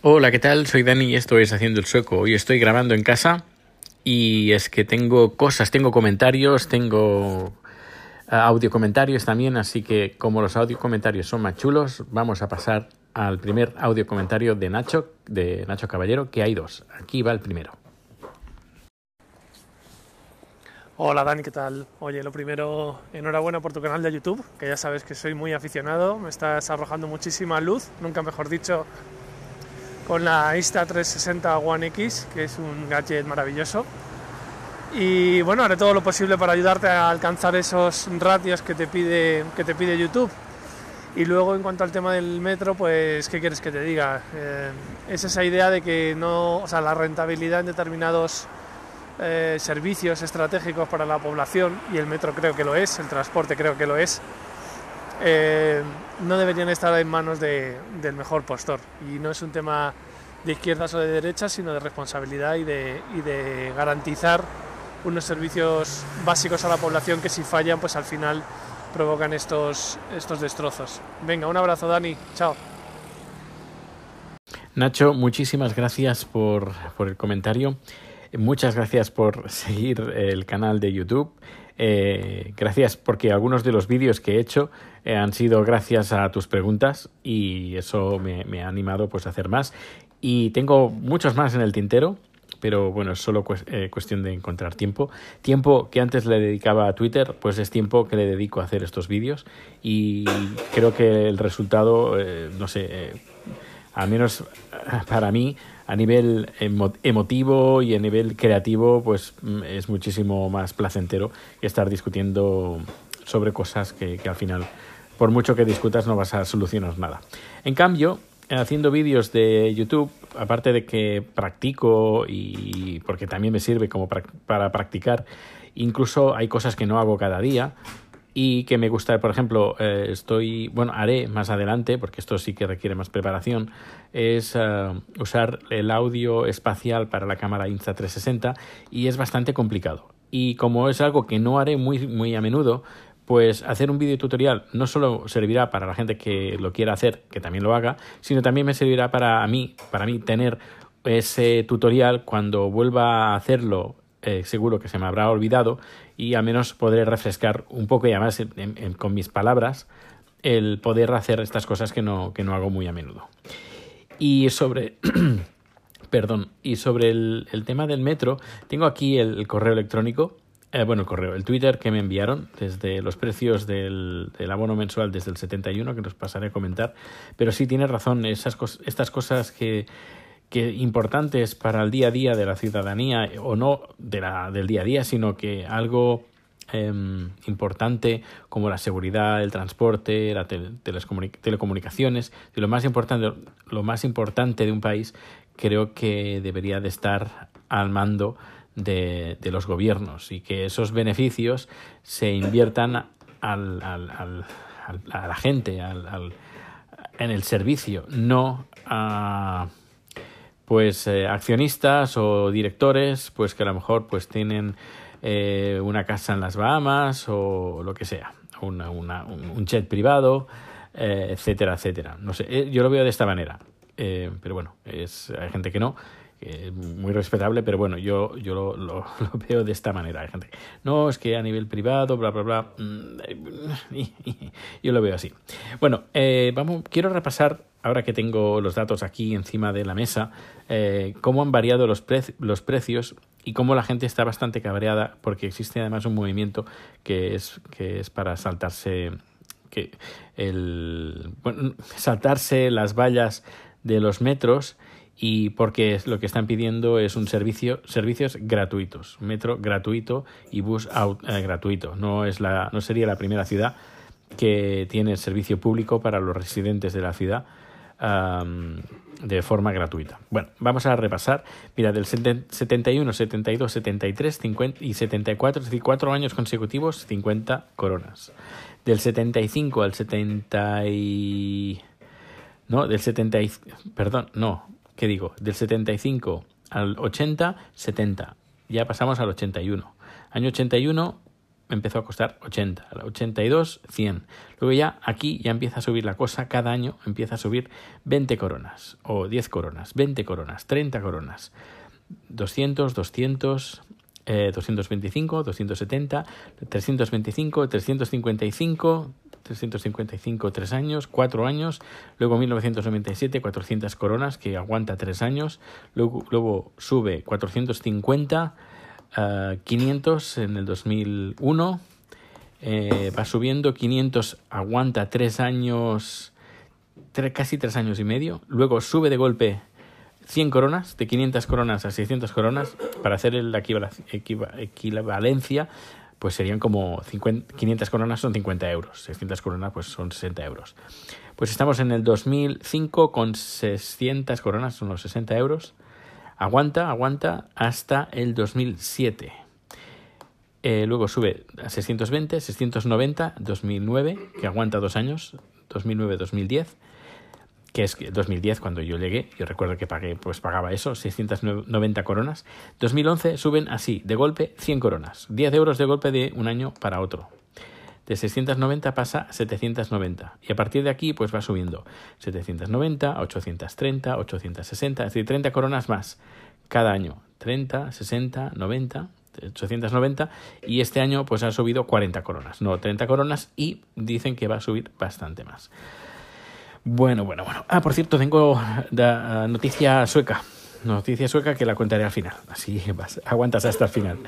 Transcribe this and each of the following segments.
Hola, ¿qué tal? Soy Dani y esto es Haciendo el Sueco. Hoy estoy grabando en casa y es que tengo cosas, tengo comentarios, tengo eh, audio comentarios también, así que como los audio comentarios son más chulos, vamos a pasar al primer audio comentario de Nacho, de Nacho Caballero, que hay dos. Aquí va el primero. Hola Dani, ¿qué tal? Oye, lo primero, enhorabuena por tu canal de YouTube, que ya sabes que soy muy aficionado, me estás arrojando muchísima luz, nunca mejor dicho, con la Insta360 One X, que es un gadget maravilloso. Y bueno, haré todo lo posible para ayudarte a alcanzar esos ratios que te pide, que te pide YouTube. Y luego en cuanto al tema del metro, pues ¿qué quieres que te diga? Eh, es esa idea de que no, o sea, la rentabilidad en determinados eh, servicios estratégicos para la población, y el metro creo que lo es, el transporte creo que lo es, eh, no deberían estar en manos de, del mejor postor. Y no es un tema de izquierdas o de derechas, sino de responsabilidad y de, y de garantizar unos servicios básicos a la población que si fallan, pues al final provocan estos, estos destrozos. Venga, un abrazo Dani, chao. Nacho, muchísimas gracias por, por el comentario. Muchas gracias por seguir el canal de YouTube. Eh, gracias porque algunos de los vídeos que he hecho eh, han sido gracias a tus preguntas y eso me, me, ha animado pues a hacer más. Y tengo muchos más en el tintero, pero bueno, es solo eh, cuestión de encontrar tiempo. Tiempo que antes le dedicaba a Twitter, pues es tiempo que le dedico a hacer estos vídeos y creo que el resultado, eh, no sé, eh, al menos para mí, a nivel emo emotivo y a nivel creativo, pues mm, es muchísimo más placentero que estar discutiendo sobre cosas que, que al final, por mucho que discutas, no vas a solucionar nada. En cambio, haciendo vídeos de YouTube, aparte de que practico y porque también me sirve como para practicar, incluso hay cosas que no hago cada día y que me gusta, por ejemplo, eh, estoy, bueno, haré más adelante, porque esto sí que requiere más preparación, es uh, usar el audio espacial para la cámara Insta360 y es bastante complicado. Y como es algo que no haré muy, muy a menudo, pues hacer un vídeo tutorial no solo servirá para la gente que lo quiera hacer, que también lo haga, sino también me servirá para mí, para mí tener ese tutorial cuando vuelva a hacerlo, eh, seguro que se me habrá olvidado y al menos podré refrescar un poco y además con mis palabras el poder hacer estas cosas que no, que no hago muy a menudo. Y sobre... perdón, y sobre el, tema del metro, tengo aquí el correo electrónico eh, bueno, correo, el Twitter que me enviaron desde los precios del, abono mensual desde el 71, que nos pasaré a comentar. Pero sí tiene razón, esas cos estas cosas que, que importantes para el día a día de la ciudadanía, o no de la, del día a día, sino que algo eh, importante como la seguridad, el transporte, las tele telecomunicaciones, y lo más importante, lo más importante de un país, creo que debería de estar al mando de, de, los gobiernos y que esos beneficios se inviertan al, al, al, a la gente, en el servicio, no a pues eh, accionistas o directores pues que a lo mejor pues tienen eh, una casa en las Bahamas o lo que sea, una, una, un, jet privado, eh, etcétera, etcétera. No sé, eh, yo lo veo de esta manera, eh, pero bueno, es, hay gente que no que muy respetable, pero bueno, yo, yo lo, veo de esta manera. Hay gente, no, es que a nivel privado, bla, bla, bla. Yo lo veo así. Bueno, eh, vamos, quiero repasar, ahora que tengo los datos aquí encima de la mesa, eh, cómo han variado los, pre los precios y cómo la gente está bastante cabreada, porque existe además un movimiento que es, que es para saltarse que el saltarse las vallas de los metros y porque lo que están pidiendo es un servicio servicios gratuitos metro gratuito y bus out, eh, gratuito. No es la no sería la primera ciudad que tiene servicio público para los residentes de la ciudad um, de forma gratuita. Bueno vamos a repasar. Mira del 71 72 73 50 y 74 es decir cuatro años consecutivos 50 coronas. Del 75 al 70 y no del 70 y, perdón no ¿qué digo? Del 75 al 80, 70. Ya pasamos al 81. Año 81, empezó a costar 80, 82, 100. Luego ya aquí ya empieza a subir la cosa, cada año empieza a subir 20 coronas o 10 coronas, 20 coronas, 30 coronas, 200, 200, 225, 270, 325, 355, 355 3 años, 4 años, luego 1997 400 coronas que aguanta 3 años, luego, luego sube 450 500 en el 2001, eh, va subiendo, 500 aguanta 3 años, casi 3 años y medio, luego sube de golpe 100 coronas, de 500 coronas a 600 coronas, para hacer la equivalencia, pues serían como 50, 500 coronas son 50 euros, 600 coronas pues son 60 euros. Pues estamos en el 2005 con 600 coronas, son los 60 euros. Aguanta, aguanta hasta el 2007. Eh, luego sube a 620, 690, 2009, que aguanta dos años, 2009-2010, que es 2010 cuando yo llegué, yo recuerdo que pagué, pues pagaba eso, 690 coronas. 2011 suben así, de golpe, 100 coronas, 10 euros de golpe de un año para otro. De 690 pasa a 790 y a partir de aquí pues va subiendo. 790, 830, 860, es decir, 30 coronas más cada año, 30, 60, 90, 890 y este año pues ha subido 40 coronas, no 30 coronas y dicen que va a subir bastante más. Bueno, bueno, bueno. Ah, por cierto, tengo noticia sueca. Noticia sueca que la contaré al final. Así vas, aguantas hasta el final.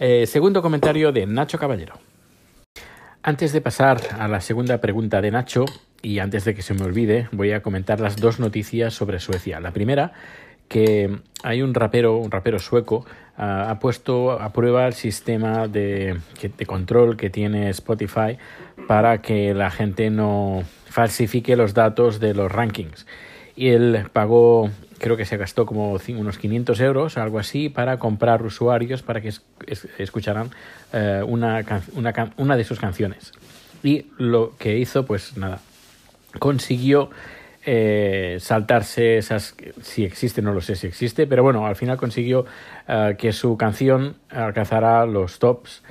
Eh, segundo comentario de Nacho Caballero. Antes de pasar a la segunda pregunta de Nacho, y antes de que se me olvide, voy a comentar las dos noticias sobre Suecia. La primera, que hay un rapero, un rapero sueco, ah, ha puesto a prueba el sistema de, control que tiene Spotify para que la gente no falsifique los datos de los rankings. Y él pagó creo que se gastó como unos 500 euros, algo así, para comprar usuarios para que escucharan eh, una, una, una, de sus canciones. Y lo que hizo, pues nada, consiguió eh, saltarse esas, si existe, no lo sé si existe, pero bueno, al final consiguió eh, que su canción alcanzara los tops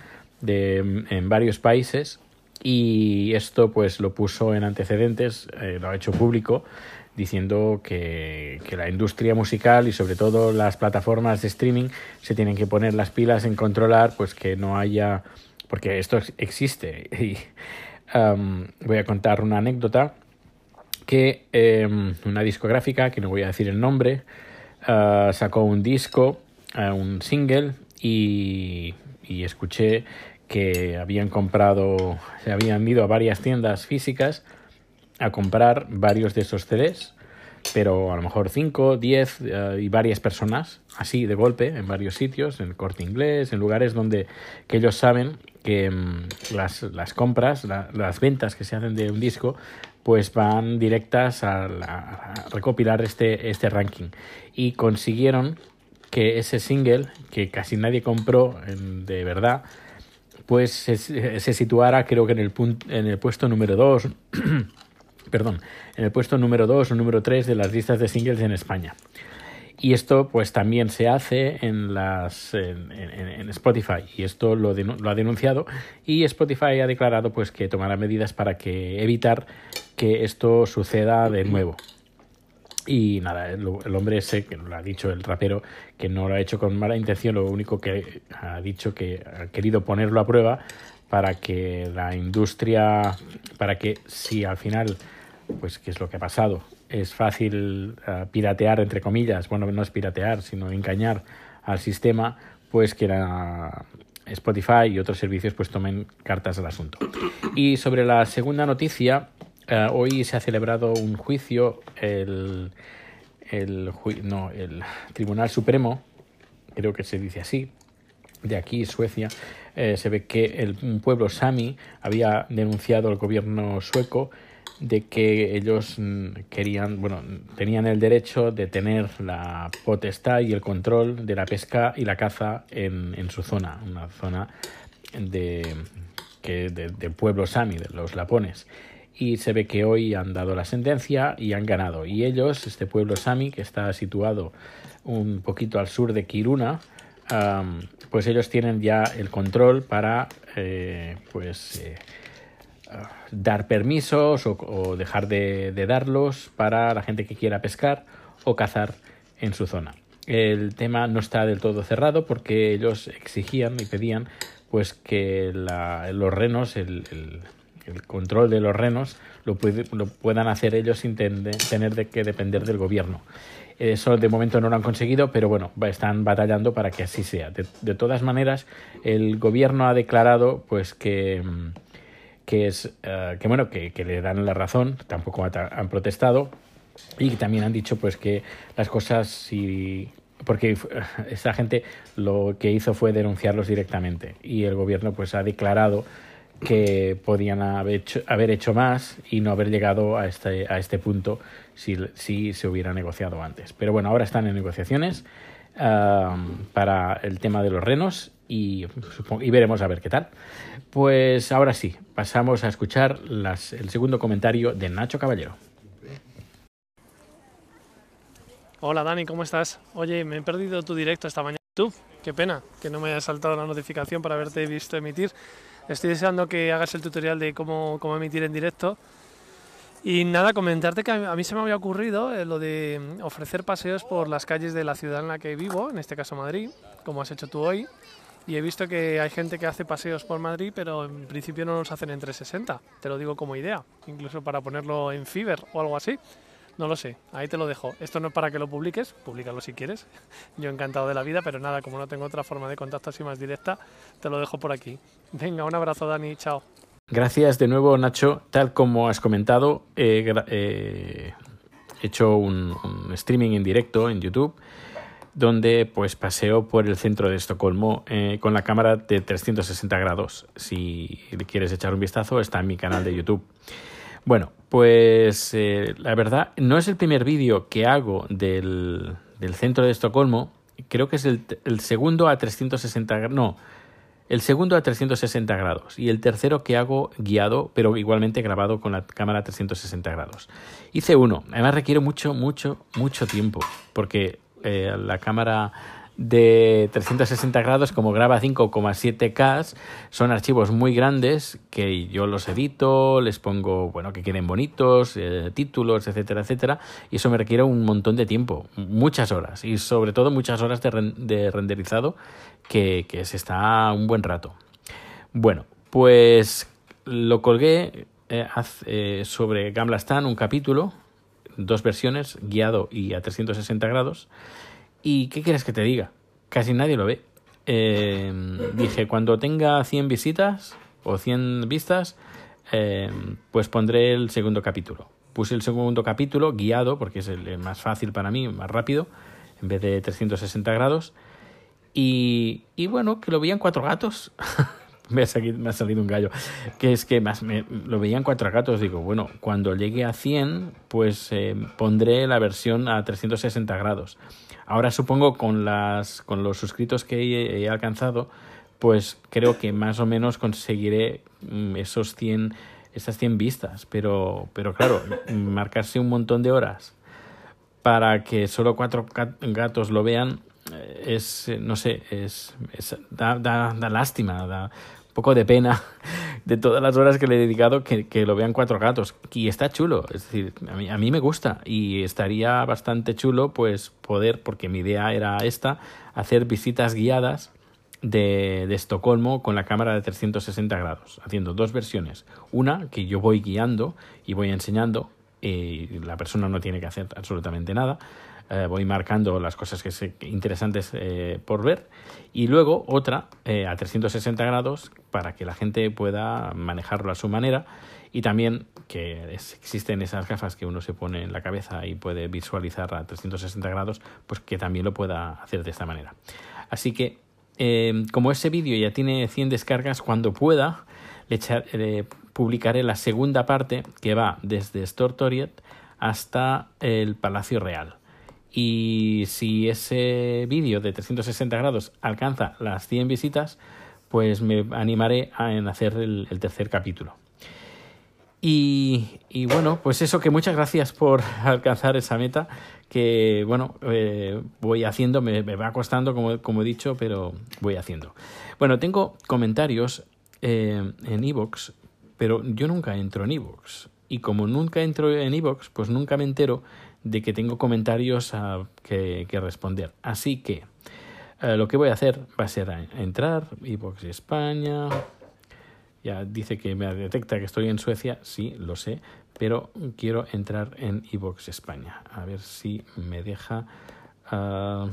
de, en varios países y esto pues lo puso en antecedentes, lo ha hecho público diciendo que, la industria musical y sobre todo las plataformas de streaming se tienen que poner las pilas en controlar pues que no haya porque esto existe. Y um, voy a contar una anécdota que um, una discográfica que no voy a decir el nombre uh, sacó un disco uh, un single y, y escuché que habían comprado se habían ido a varias tiendas físicas a comprar varios de esos CDs, pero a lo mejor 5, 10 eh, y varias personas, así de golpe, en varios sitios, en el corte inglés, en lugares donde que ellos saben que mm, las, las, compras, las ventas que se hacen de un disco, pues van directas a, recopilar este, este ranking. Y consiguieron que ese single, que casi nadie compró de verdad, pues se, se, situara creo que en el, en el puesto número 2 perdón, en el puesto número 2 o número 3 de las listas de singles en España. Y esto pues también se hace en, las, en, Spotify y esto lo, lo, ha denunciado y Spotify ha declarado pues que tomará medidas para que evitar que esto suceda de nuevo. Y nada, el, hombre ese, que lo ha dicho el rapero, que no lo ha hecho con mala intención, lo único que ha dicho que ha querido ponerlo a prueba para que la industria, para que si al final pues qué es lo que ha pasado. Es fácil uh, piratear, entre comillas, bueno, no es piratear, sino engañar al sistema, pues que Spotify y otros servicios pues tomen cartas al asunto. Y sobre la segunda noticia, uh, hoy se ha celebrado un juicio, el Tribunal Supremo, creo que se dice así, de aquí, Suecia, eh, se ve que el, un pueblo sami había denunciado al gobierno sueco de que ellos mm, querían, bueno, tenían el derecho de tener la potestad y el control de la pesca y la caza en, en su zona, una zona de, que, de, del pueblo sami, de los lapones. Y se ve que hoy han dado la sentencia y han ganado. Y ellos, este pueblo sami, que está situado un poquito al sur de Kiruna, pues ellos tienen ya el control para eh, pues eh, dar permisos o, dejar de, darlos para la gente que quiera pescar o cazar en su zona. El tema no está del todo cerrado porque ellos exigían y pedían pues que los renos, el, control de los renos, lo, puedan hacer ellos sin tener de que depender del gobierno. Eso de momento no lo han conseguido, pero bueno, están batallando para que así sea. De, todas maneras, el gobierno ha declarado pues que, que es eh, que bueno que, le dan la razón, tampoco han protestado y también han dicho pues que las cosas si porque esa gente lo que hizo fue denunciarlos directamente y el gobierno pues ha declarado que podían haber hecho, haber hecho más y no haber llegado a este, a este punto si, si se hubiera negociado antes. Pero bueno, ahora están en negociaciones para el tema de los renos y, veremos a ver qué tal. Pues ahora sí, pasamos a escuchar las, el segundo comentario de Nacho Caballero. Hola Dani, ¿cómo estás? Oye, me he perdido tu directo esta mañana. Qué pena que no me haya saltado la notificación para haberte visto emitir. Estoy deseando que hagas el tutorial de cómo, cómo emitir en directo. Y nada, comentarte que a mí se me había ocurrido eh, lo de mm, ofrecer paseos por las calles de la ciudad en la que vivo, en este caso Madrid, como has hecho tú hoy. Y he visto que hay gente que hace paseos por Madrid, pero en principio no los hacen en 360. Te lo digo como idea, incluso para ponerlo en Fiverr o algo así. No lo sé, ahí te lo dejo. Esto no es para que lo publiques, públicalo si quieres. Yo encantado de la vida, pero nada, como no tengo otra forma de contacto así más directa, te lo dejo por aquí. Venga, un abrazo Dani, chao. Gracias de nuevo Nacho. Tal como has comentado, he hecho un, streaming en directo en YouTube donde pues paseo por el centro de Estocolmo eh, con la cámara de 360 grados. Si quieres echar un vistazo, está en mi canal de YouTube. Bueno, pues eh, la verdad, no es el primer vídeo que hago del, centro de Estocolmo. Creo que es el, segundo a 360 grados. No, el segundo a 360 grados. Y el tercero que hago guiado, pero igualmente grabado con la cámara a 360 grados. Hice uno. Además requiere mucho, mucho, mucho tiempo. Porque eh, la cámara de 360 grados, como graba 5,7K, son archivos muy grandes que yo los edito, les pongo, bueno, que queden bonitos, eh, títulos, etcétera, etcétera, y eso me requiere un montón de tiempo, muchas horas, y sobre todo muchas horas de, renderizado que, se está un buen rato. Bueno, pues lo colgué eh, eh, sobre Gamlastan un capítulo, dos versiones, guiado y a 360 grados, ¿Y qué quieres que te diga? Casi nadie lo ve. Eh, dije, cuando tenga 100 visitas o 100 vistas, eh, pues pondré el segundo capítulo. Puse el segundo capítulo guiado, porque es el, más fácil para mí, más rápido, en vez de 360 grados. Y, y bueno, que lo veían cuatro gatos. me, ha salido, me, ha salido, un gallo. Que es que más me, lo veían cuatro gatos. Digo, bueno, cuando llegue a 100, pues eh, pondré la versión a 360 grados. Ahora supongo con, las, con los suscritos que he, alcanzado, pues creo que más o menos conseguiré mm, esos 100, esas 100 vistas. Pero, pero claro, marcarse un montón de horas para que solo cuatro gatos lo vean eh, es, no sé, es, da, da, da, lástima, da, poco de pena de todas las horas que le he dedicado que, lo vean cuatro gatos. Y está chulo, es decir, a mí, a mí me gusta y estaría bastante chulo pues poder, porque mi idea era esta, hacer visitas guiadas de, de, Estocolmo con la cámara de 360 grados, haciendo dos versiones. Una que yo voy guiando y voy enseñando, y la persona no tiene que hacer absolutamente nada. Eh, voy marcando las cosas que son interesantes eh, por ver y luego otra eh, a 360 grados para que la gente pueda manejarlo a su manera y también que existen esas gafas que uno se pone en la cabeza y puede visualizar a 360 grados, pues que también lo pueda hacer de esta manera. Así que como ese vídeo ya tiene 100 descargas, cuando pueda le, publicaré la segunda parte que va desde Stortoriet hasta el Palacio Real. Y si ese vídeo de 360 grados alcanza las 100 visitas, pues me animaré a en hacer el, tercer capítulo. Y, y, bueno, pues eso, que muchas gracias por alcanzar esa meta, que, bueno, eh, voy haciendo, me, va costando, como, como, he dicho, pero voy haciendo. Bueno, tengo comentarios eh, en Evox, pero yo nunca entro en Evox. Y como nunca entro en Evox, pues nunca me entero de que tengo comentarios a, que, responder. Así que eh, lo que voy a hacer va a ser entrar, Evox España. Ya dice que me detecta que estoy en Suecia, sí, lo sé, pero quiero entrar en Evox España. A ver si me deja uh,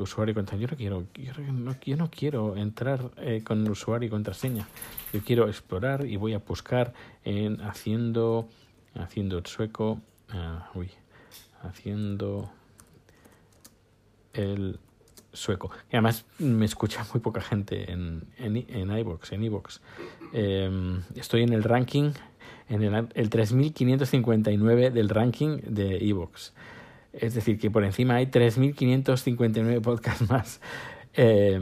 usuario y contraseña. Yo no quiero, yo no, quiero entrar eh, con usuario y contraseña. Yo quiero explorar y voy a buscar en haciendo, haciendo el sueco, uh, uy, haciendo el sueco. Y además me escucha muy poca gente en, en, en iVoox, en iVoox. Eh, estoy en el ranking en el, el 3559 del ranking de Evox. Es decir, que por encima hay 3559 podcasts más. Eh,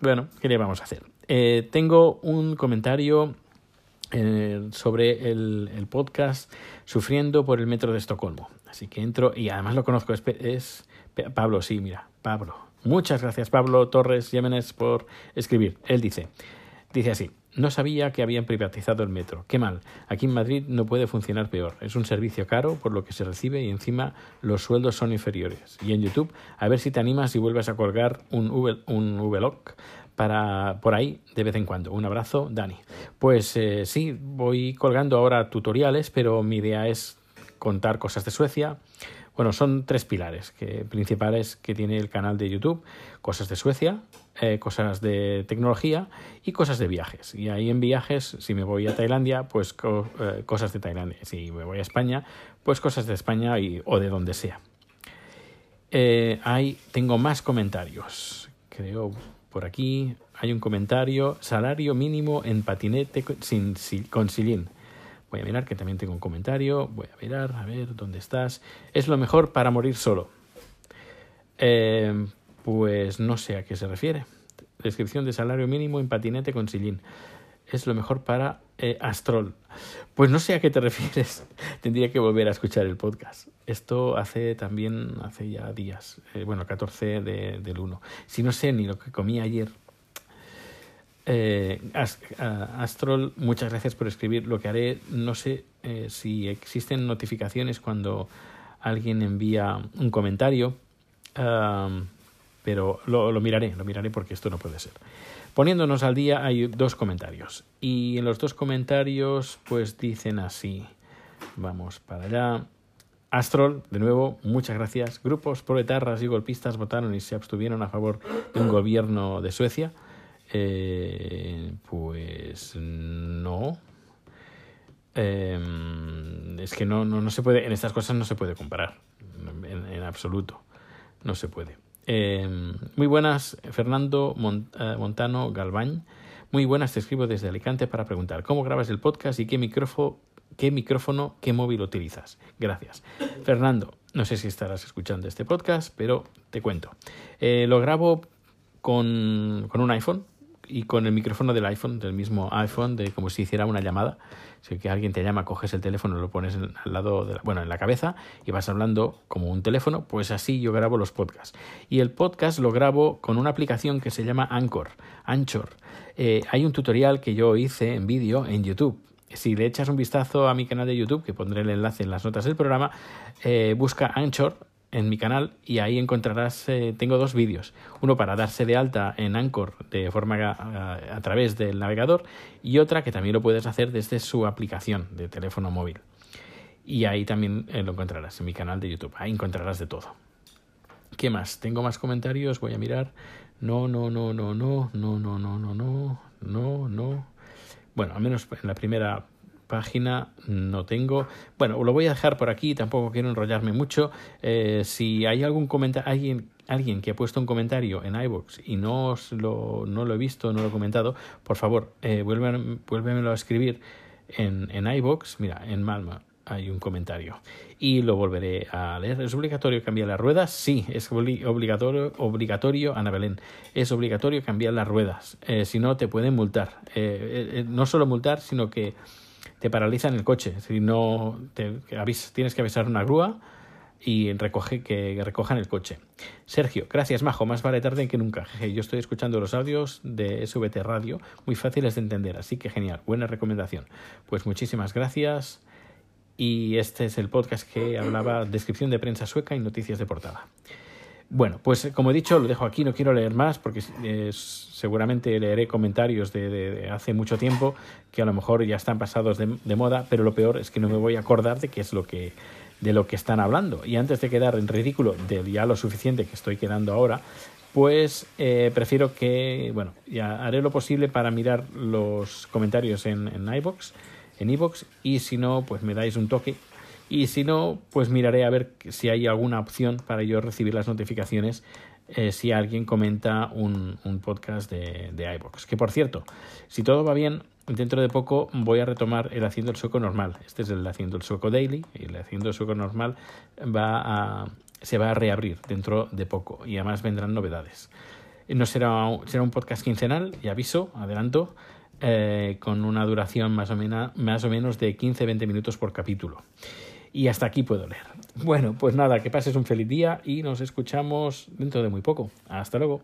bueno, ¿qué le vamos a hacer? Eh, tengo un comentario eh, sobre el, podcast Sufriendo por el Metro de Estocolmo. Así que entro y además lo conozco. Es, es Pablo, sí, mira, Pablo. Muchas gracias, Pablo Torres Yemenes, por escribir. Él dice, dice así. No sabía que habían privatizado el metro. Qué mal. Aquí en Madrid no puede funcionar peor. Es un servicio caro por lo que se recibe y encima los sueldos son inferiores. Y en YouTube, a ver si te animas y vuelves a colgar un, v, un para por ahí de vez en cuando. Un abrazo, Dani. Pues eh, sí, voy colgando ahora tutoriales, pero mi idea es contar cosas de Suecia, bueno, son tres pilares principales que tiene el canal de YouTube. Cosas de Suecia, eh, cosas de tecnología y cosas de viajes. Y ahí en viajes, si me voy a Tailandia, pues eh, cosas de Tailandia. Si me voy a España, pues cosas de España o de donde sea. Ahí tengo más comentarios. Creo por aquí hay un comentario. Salario mínimo en patinete sin, con sillín. Voy a mirar que también tengo un comentario. Voy a mirar, a ver, ¿dónde estás? Es lo mejor para morir solo. Eh, pues no sé a qué se refiere. Descripción de salario mínimo en patinete con sillín. Es lo mejor para eh, Astrol. Pues no sé a qué te refieres. Tendría que volver a escuchar el podcast. Esto hace también, hace ya días. Eh, bueno, 14 de, del 1. Si no sé ni lo que comí ayer, eh, Astrol, muchas gracias por escribir. Lo que haré, no sé eh, si existen notificaciones cuando alguien envía un comentario, um, pero lo, lo, miraré, lo miraré porque esto no puede ser. Poniéndonos al día hay dos comentarios y en los dos comentarios pues dicen así. Vamos para allá. Astrol, de nuevo, muchas gracias. Grupos proletarras y golpistas votaron y se abstuvieron a favor de un gobierno de Suecia. Eh, pues no. Eh, es que no, no, no, se puede, en estas cosas no se puede comparar, en absoluto, no se puede. Eh, muy buenas, Fernando uh, Montano Galván. Muy buenas, te escribo desde Alicante para preguntar cómo grabas el podcast y qué micrófono, qué micrófono, qué móvil utilizas. Gracias. Fernando, no sé si estarás escuchando este podcast, pero te cuento. Eh, lo grabo con, con un iPhone, y con el micrófono del iPhone, del mismo iPhone, de como si hiciera una llamada. Si que alguien te llama, coges el teléfono, lo pones en, al lado, de la, bueno, en la cabeza y vas hablando como un teléfono, pues así yo grabo los podcasts. Y el podcast lo grabo con una aplicación que se llama Anchor. Anchor. Eh, hay un tutorial que yo hice en vídeo en YouTube. Si le echas un vistazo a mi canal de YouTube, que pondré el enlace en las notas del programa, eh, busca Anchor en mi canal y ahí encontrarás, eh, tengo dos vídeos, uno para darse de alta en Anchor de forma a, través del navegador y otra que también lo puedes hacer desde su aplicación de teléfono móvil. Y ahí también eh, lo encontrarás en mi canal de YouTube, ahí encontrarás de todo. ¿Qué más? Tengo más comentarios, voy a mirar. No, no, no, no, no, no, no, no, no, no, no. Bueno, al menos en la primera página no tengo. Bueno, lo voy a dejar por aquí, tampoco quiero enrollarme mucho. Eh, si hay algún comentario, alguien, alguien que ha puesto un comentario en iVoox y no lo, no lo he visto, no lo he comentado, por favor, eh, vuélveme, vuélvemelo a escribir en, en iVoox. Mira, en Malma hay un comentario y lo volveré a leer. ¿Es obligatorio cambiar las ruedas? Sí, es obligatorio, obligatorio Ana Belén. Es obligatorio cambiar las ruedas. Eh, si no, te pueden multar. Eh, no solo multar, sino que te paralizan el coche. Si no te, tienes que avisar una grúa y recoge que recojan el coche. Sergio, gracias Majo, más vale tarde que nunca. Yo estoy escuchando los audios de SVT Radio, muy fáciles de entender, así que genial, buena recomendación. Pues muchísimas gracias y este es el podcast que hablaba descripción de prensa sueca y noticias de portada. Bueno, pues como he dicho, lo dejo aquí, no quiero leer más porque seguramente leeré comentarios de, hace mucho tiempo que a lo mejor ya están pasados de, de moda, pero lo peor es que no me voy a acordar de qué es lo que de lo que están hablando. Y antes de quedar en ridículo de ya lo suficiente que estoy quedando ahora, pues eh, prefiero que, bueno, ya haré lo posible para mirar los comentarios en, en iVoox, en iVoox, y si no, pues me dais un toque. Y si no, pues miraré a ver si hay alguna opción para yo recibir las notificaciones eh, si alguien comenta un, un podcast de, de iVoox. Que por cierto, si todo va bien, dentro de poco voy a retomar el Haciendo el Sueco normal. Este es el Haciendo el Sueco Daily y el Haciendo el Sueco normal va a, se va a reabrir dentro de poco y además vendrán novedades. No será, será un podcast quincenal, y aviso, adelanto, eh, con una duración más o, menos, más o menos de 15-20 minutos por capítulo. Y hasta aquí puedo leer. Bueno, pues nada, que pases un feliz día y nos escuchamos dentro de muy poco. Hasta luego.